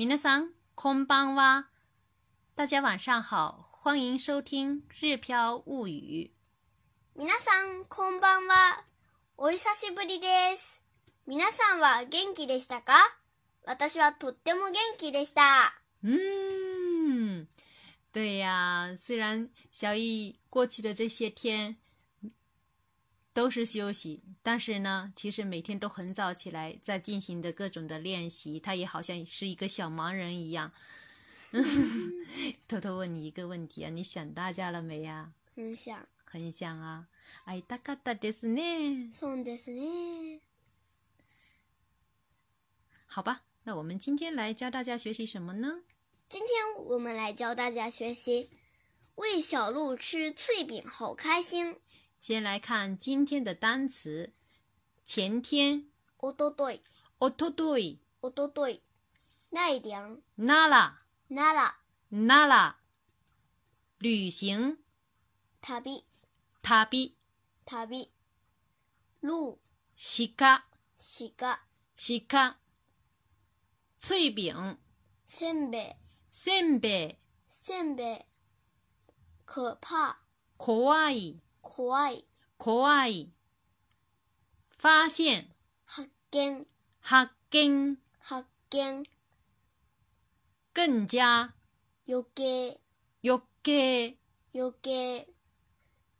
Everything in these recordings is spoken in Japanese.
皆さん、こんばんは。大家晚上好，欢迎收听《日飘物语》。皆さん、こんばんは。お久しぶりです。皆さんは元気でしたか？私はとっても元気でした。嗯，对呀，虽然小易过去的这些天都是休息，但是呢，其实每天都很早起来，在进行的各种的练习。他也好像是一个小盲人一样。偷偷问你一个问题啊，你想大家了没呀？很想。很想啊，会いたかったですね。そうですね。好吧，那我们今天来教大家学习什么呢？今天我们来教大家学习，喂小鹿吃脆饼好开心。 先来看今天的单词：前天、おととい、おととい、おととい、奈良、奈良、奈良、奈良、旅行、旅、旅、旅、鹿、鹿、鹿、鹿、脆饼、せんべい、せんべい、せんべい、可怕、怖い、 怖い、怖い、发現、発見、発見、発見、更加、余計、余計、余計、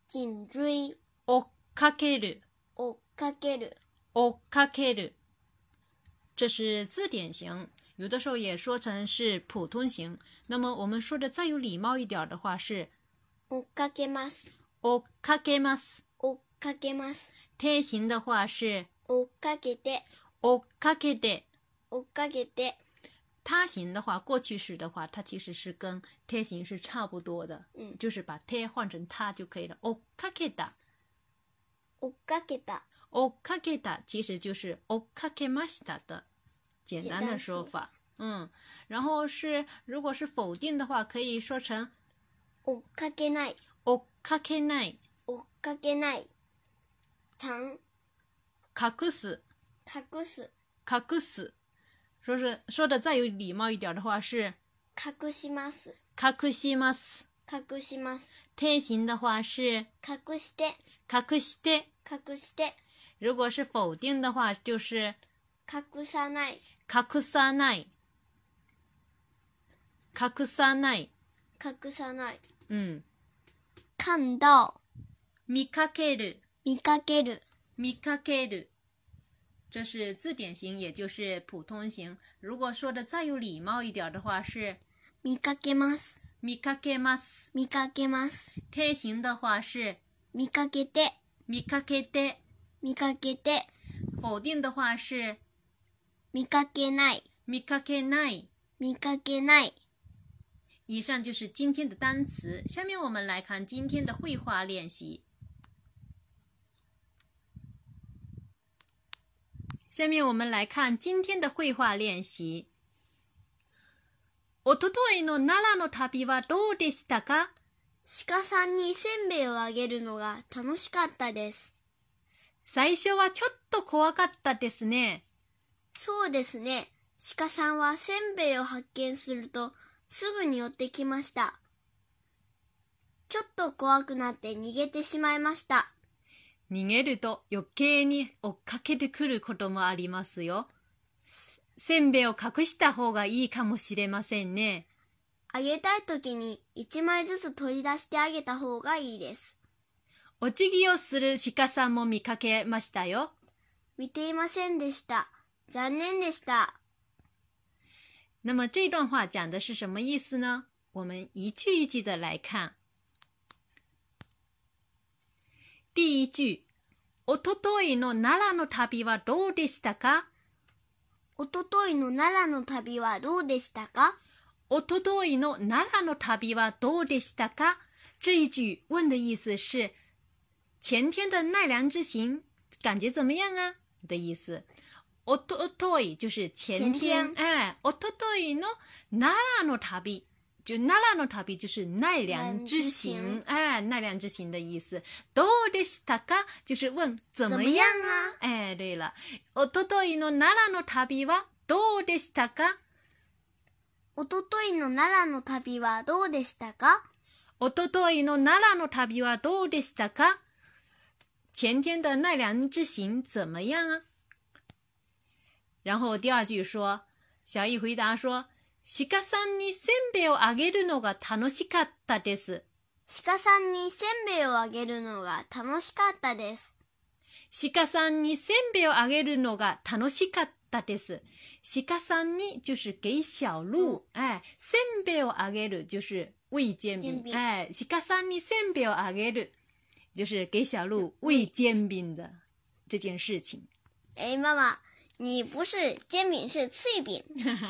颈椎、追っかける、追っかける、追っかける。这是字典型，有的时候也说成是普通型。那么我们说的再有礼貌一点的话是追っかけます、 追っかけます。追っかけます、贴形的话是追っかけて、追っかけて。追っかけて、他形的话，过去式的话，它其实是跟贴形是差不多的，嗯就是把贴换成它就可以了。追っかけた，追っかけた、追っかけた其实就是追っかけました的简单的说法。嗯，然后是如果是否定的话，可以说成追っかけない、 追っかけない、追っかけない、藏、隠す、隠す、隠す。说是说的再有礼貌一点的话是隠します、隠します。隠します、贴形的话是隠して、隠して。隠して、如果是否定的话，就是隠さない、隠さない。隠さない。隠さない。嗯，看到、見かける。見かける、見かける。这是字典型，也就是普通型。如果说的再有礼貌一点的话，是見かけます、見かけます。見かけます、贴形的話是見かけて、見かけて。見かけて、否定的话是見かけない、見かけない。見かけない。以上就是今天的单词，下面我们来看今天的绘画练习。下面我们来看今天的绘画练习。おとといの奈良の旅はどうでしたか？鹿さんにせんべいをあげるのが楽しかったです。最初はちょっと怖かったですね。そうですね。鹿さんはせんべいを発見するとすぐに寄ってきました。ちょっと怖くなって逃げてしまいました。逃げると余計に追っかけてくることもありますよ。せせんべいを隠した方がいいかもしれませんね。あげたい時に一枚ずつ取り出してあげた方がいいです。お辞儀をする鹿さんも見かけましたよ。見ていませんでした。残念でした。那么这段话讲的是什么意思呢？我们一句一句的来看。第一句、おとといの奈良の旅はどうでしたかおとといの奈良の旅はどうでしたかおとといの奈良の旅はどうでしたか这一句问的意思是前天的奈良之行感觉怎么样啊的意思。 おととい就是前天，哎，おとといの奈良の旅。就奈良の旅就是奈良之行，哎，奈良之行的意思。どうでしたか？就是问怎么样怎么样啊？哎，对了，おとといの奈良の旅はどうでしたか？おとといの奈良の旅はどうでしたか？おとといの奈良の旅はどうでしたか？前天的奈良之行怎么样啊？然后第二句说，小易回答说：“鹿さんにせんべいをあげるのが楽しかったです。鹿さんにせんべいをあげるのが楽しかったです。鹿さんにせんべいをあげるのが楽しかったです。鹿さんに就是给小鹿，哎，せんべいをあげる就是喂煎饼，哎，鹿さんにせんべいをあげる就是给小鹿喂煎饼的这件事情。哎，妈妈，你不是煎饼，是脆饼。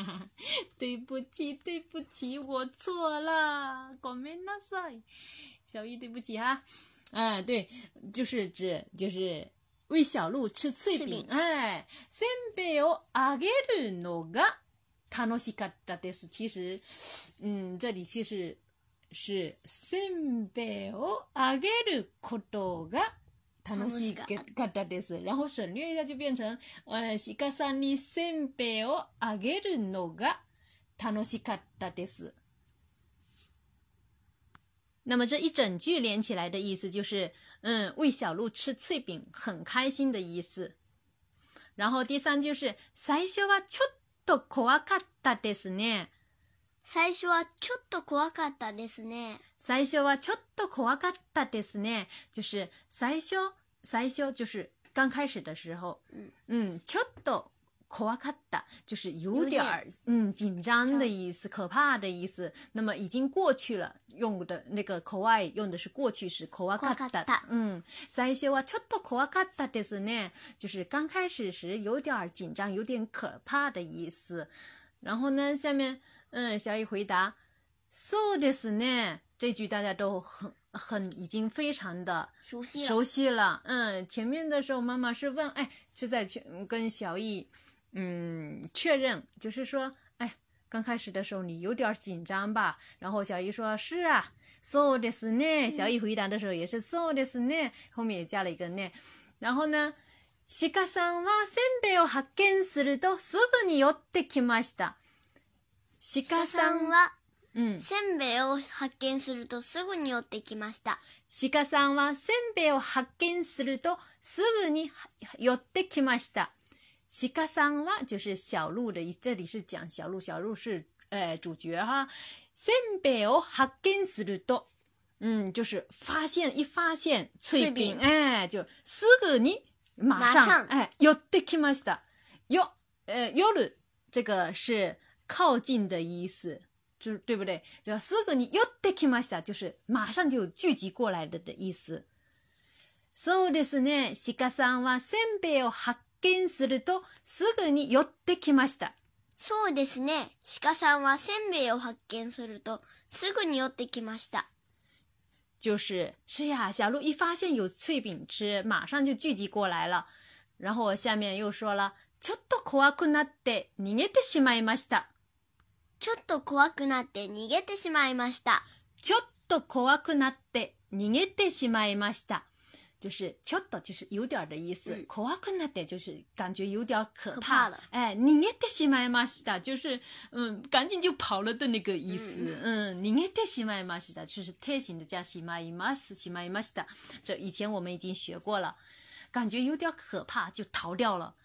对不起，对不起，我错了，ごめんなさい。小玉，对不起哈。哎，对，就是指就是喂小鹿吃脆饼。脆饼哎，せんべいをあげるのが楽しかったです。其实，嗯，这里其实是せんべいをあげることが 楽しかったです。然后省略一下就变成，呃，鹿さんにせんべいをあげるのが楽しかったです。那么这一整句连起来的意思就是，嗯，喂小鹿吃脆饼很开心的意思。然后第三句是最初はちょっと怖かったですね。 最初はちょっと怖かったですね。最初はちょっと怖かったですね。就是最初，最初就是刚开始的时候，嗯嗯，ちょっと怖かった就是有点儿嗯紧张的意思，可怕的意思。那么已经过去了，用的那个怖い用的是过去式，怖かった怖かった。嗯，最初はちょっと怖かったですね，就是刚开始时有点儿紧张，有点可怕的意思。然后呢，下面嗯，小雨回答。そうですね，这句大家都很很已经非常的熟悉了。熟悉了。嗯，前面的时候妈妈是问，哎，是在去跟小易嗯确认，就是说，哎，刚开始的时候你有点紧张吧？然后小易说是啊。そうですね。小易回答的时候也是そうですね，后面也加了一个ね。然后呢，鹿さんはせんべいを発見するとすぐに寄ってきました。 鹿鹿さんはうん。せんべいを発見するとすぐに寄ってきました。鹿さんはせんべいを発見するとすぐに寄ってきました。鹿さんは就是小鹿的，这里是讲小鹿，小鹿是呃主角哈。せんべいを発見すると，嗯，就是发现一发现脆脆饼，饼哎，就是ぐに马上马上哎寄ってきました。よ呃夜这个是靠近的意思。就是对不对？就すぐに寄ってきました，就是马上就聚集过来的的意思。そうですね。鹿さんはせんべいを発見するとすぐに寄ってきました。そうですね。鹿さんはせんべいを発見するとすぐに寄ってきました。就是是呀，小鹿一发现有脆饼吃，马上就聚集过来了。然后我下面又说了，ちょっと怖くなって逃げてしまいました。ちょっと怖くなって逃げてしまいました。ちょっと怖くなって逃げてしまいました。就是ちょっと就是有点的意思，嗯怖くなって就是感觉有点可可怕怕了哎，逃げてしまいました，就是嗯，赶紧就跑了的那个意思。嗯，逃げてしまいました，就是特型的加しまいます、しまいました。这以前我们已经学过了，感觉有点可怕，就逃掉了。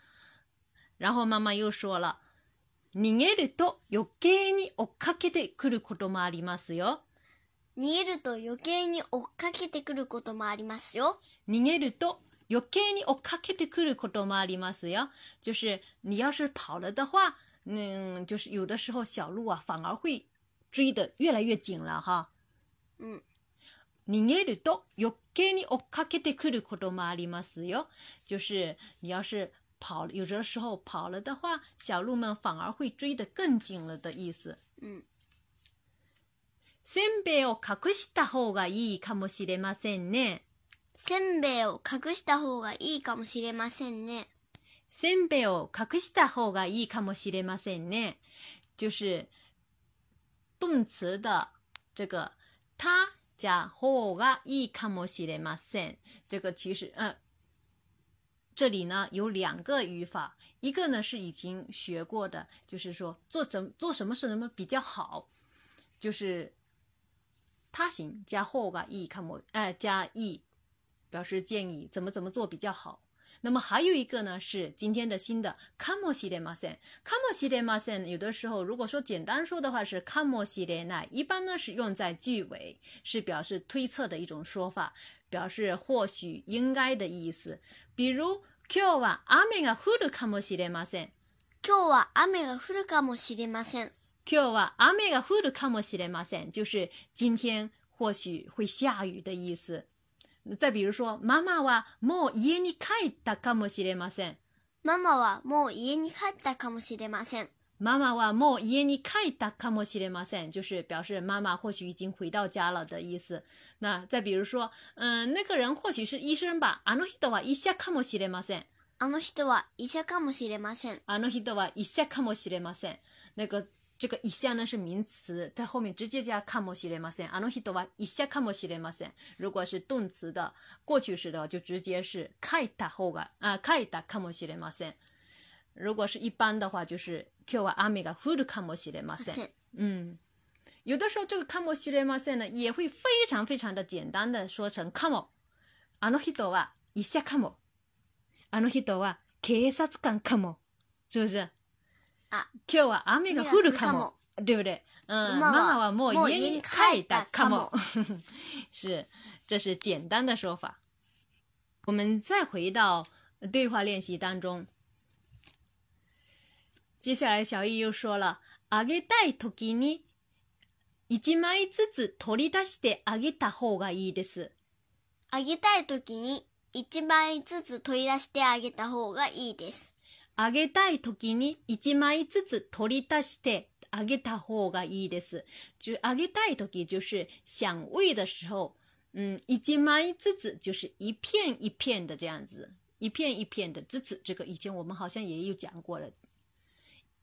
然后妈妈又说了，逃げると余計に追っかけてくることもありますよ。逃げると余計に追っかけてくることもありますよ。逃げると余計に追っかけてくることもありますよ。就是你要是跑了的话，嗯，就是有的时候小鹿啊反而会追得越来越紧了哈。うん。逃げると余計に追っかけてくることもありますよ。就是你要是跑了，有的时候跑了的话，小鹿们反而会追得更紧了的意思。うん。せんべいを隠した方がいいかもしれませんね。せんべいを隠した方がいいかもしれませんね。せんべいを隠した方がいいかもしれませんね。就是动词的这个它加方がいいかもしれません。这个其实呃，这里呢有两个语法，一 一个呢是已经学过的，就是说做怎做什么什么比较好，就是他行加后がいいかも，哎加い表示建议怎么怎么做比较好。那么还有一个呢，是今天的新的かもしれません。かもしれません，有的时候如果说简单说的话是かもしれない，一般呢是用在句尾，是表示推测的一种说法， 表示或许、应该的意思。比如今日は雨が降るかもしれません。今日は雨が降るかもしれません。今日は雨が降るかもしれません，就是今天或许会下雨的意思。再比如说，妈妈はもう家に帰ったかもしれません。ママはもう家に帰ったかもしれません。 妈妈はもう家に帰ったかもしれません，就是表示妈妈或许已经回到家了的意思。那再比如说，嗯，那个人或许是医生吧。あの人は医者かもしれません。あの人は医者かもしれません。あの人は医者かもしれません。那个这个医者呢是名词，在后面直接加かもしれません。あの人は医者かもしれません。如果是动词的过去式的话，就直接是書いた方が啊書いたかもしれません。如果是一般的话，就是 今日は雨が降るかもしれません。嗯，有的时候这个かもしれません呢，也会非常非常的简单的说成かも。あの人は医者かも。あの人は警察官かも。是不是？あ、今日は雨が降るかも。对不对？嗯，妈妈はもう家に帰ったかも。是，这是简单的说法。我们再回到对话练习当中。接下来小易又说了，あげたい時に一枚ずつ取り出してあげた方がいいです。あげたい時に一枚ずつ取り出してあげた方がいいです。あげたい時に一枚ずつ取り出してあげた方がいいです。就あげたい時就是想喂的时候，嗯，一枚ずつ就是一片一片的这样子，一片一片的ずつ，这个以前我们好像也有讲过了。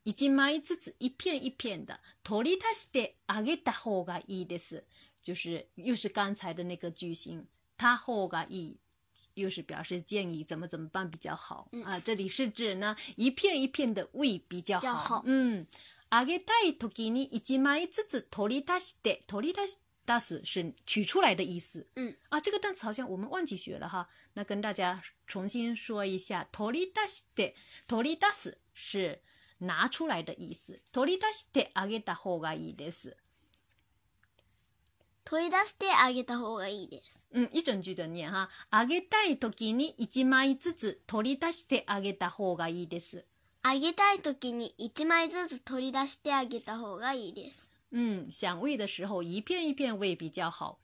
一枚ずつ一片一片的取り出してあげた方がいいです，就是又是刚才的那个句型，他方がいい。又是表示建议怎么怎么办比较好、嗯啊？这里是指呢一片一片的喂比较好。比较好嗯，あげたい時に一枚ずつ取り出して取り出し出す是取出来的意思。嗯啊，这个单词好像我们忘记学了哈，那跟大家重新说一下，取り出して取り出す是 拿出来的意思。取り出してあげた方がいいです。取り出してあげた方がいいです。嗯，一整句的念哈。あげたい時に一枚ずつ取り出してあげた方がいいです。あげたい時に一枚ずつ取り出してあげた方がいいです。嗯，想喂的时候一片一片喂比较好。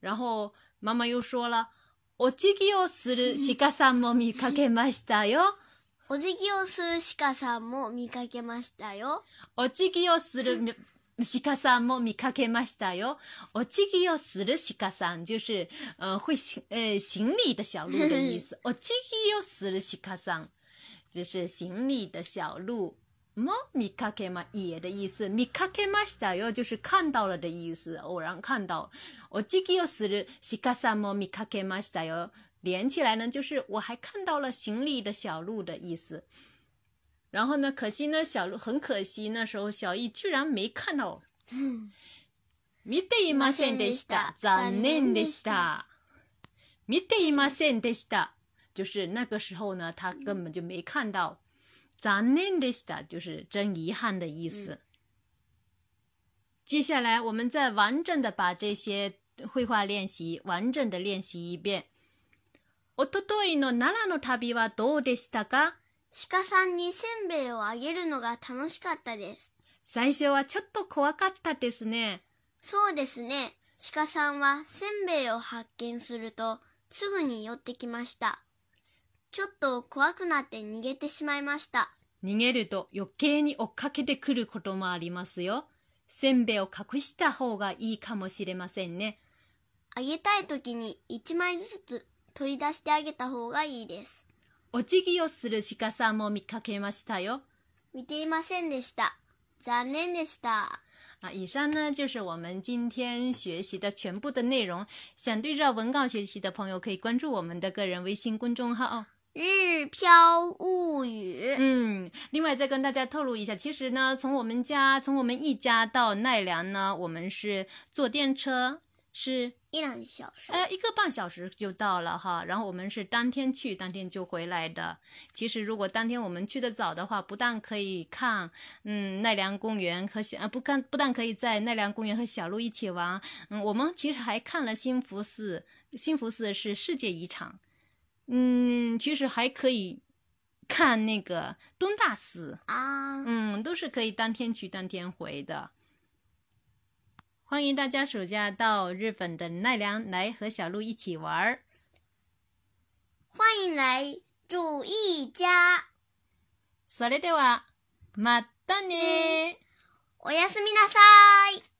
然后妈妈又说了，お辞儀をする鹿さんも見かけましたよ。お辞儀をする鹿さんも見かけましたよ。お辞儀をする鹿さんも見かけましたよ。お辞儀をする鹿さん就是呃会行呃行礼的小鹿的意思。お辞儀をする鹿さん就是行礼的小鹿。も見かけま也的意思，見かけましたよ就是看到了的意思，偶然看到。お辞儀をする鹿さんも見かけましたよ，连起来呢就是我还看到了行礼的小鹿的意思。然后呢，可惜呢，小鹿很可惜，那时候小易居然没看到。見ていませんでした。残念でした。見ていませんでした。就是那个时候呢，他根本就没看到。残念でした就是真遗憾的意思。接下来，我们再完整的把这些绘画练习完整的练习一遍。 おとといの奈良の旅はどうでしたか？鹿さんにせんべいをあげるのが楽しかったです。最初はちょっと怖かったですね。そうですね。鹿さんはせんべいを発見するとすぐに寄ってきました。ちょっと怖くなって逃げてしまいました。逃げると余計に追っかけてくることもありますよ。せんべいを隠した方がいいかもしれませんね。あげたい時に一枚ずつ取り出してあげた方がいいです。お辞儀をする鹿さんも見かけましたよ。見ていませんでした。残念でした。啊，以上呢就是我们今天学习的全部的内容。想对照文稿学习的朋友，可以关注我们的个人微信公众号哦。日飘物语》。嗯，另外再跟大家透露一下，其实呢，从我们家，从我们一家到奈良呢，我们是坐电车，是一两小时。呃一个半小时就到了哈。然后我们是当天去，当天就回来的。其实如果当天我们去的早的话，不但可以看嗯奈良公园和小呃不看不但可以在奈良公园和小鹿一起玩，嗯，我们其实还看了新福寺。新福寺是世界遗产，嗯，其实还可以看那个东大寺，啊，嗯，都是可以当天去当天回的。欢迎大家暑假到日本的奈良来和小鹿一起玩儿。欢迎来住一家。それではまたね。おやすみなさい。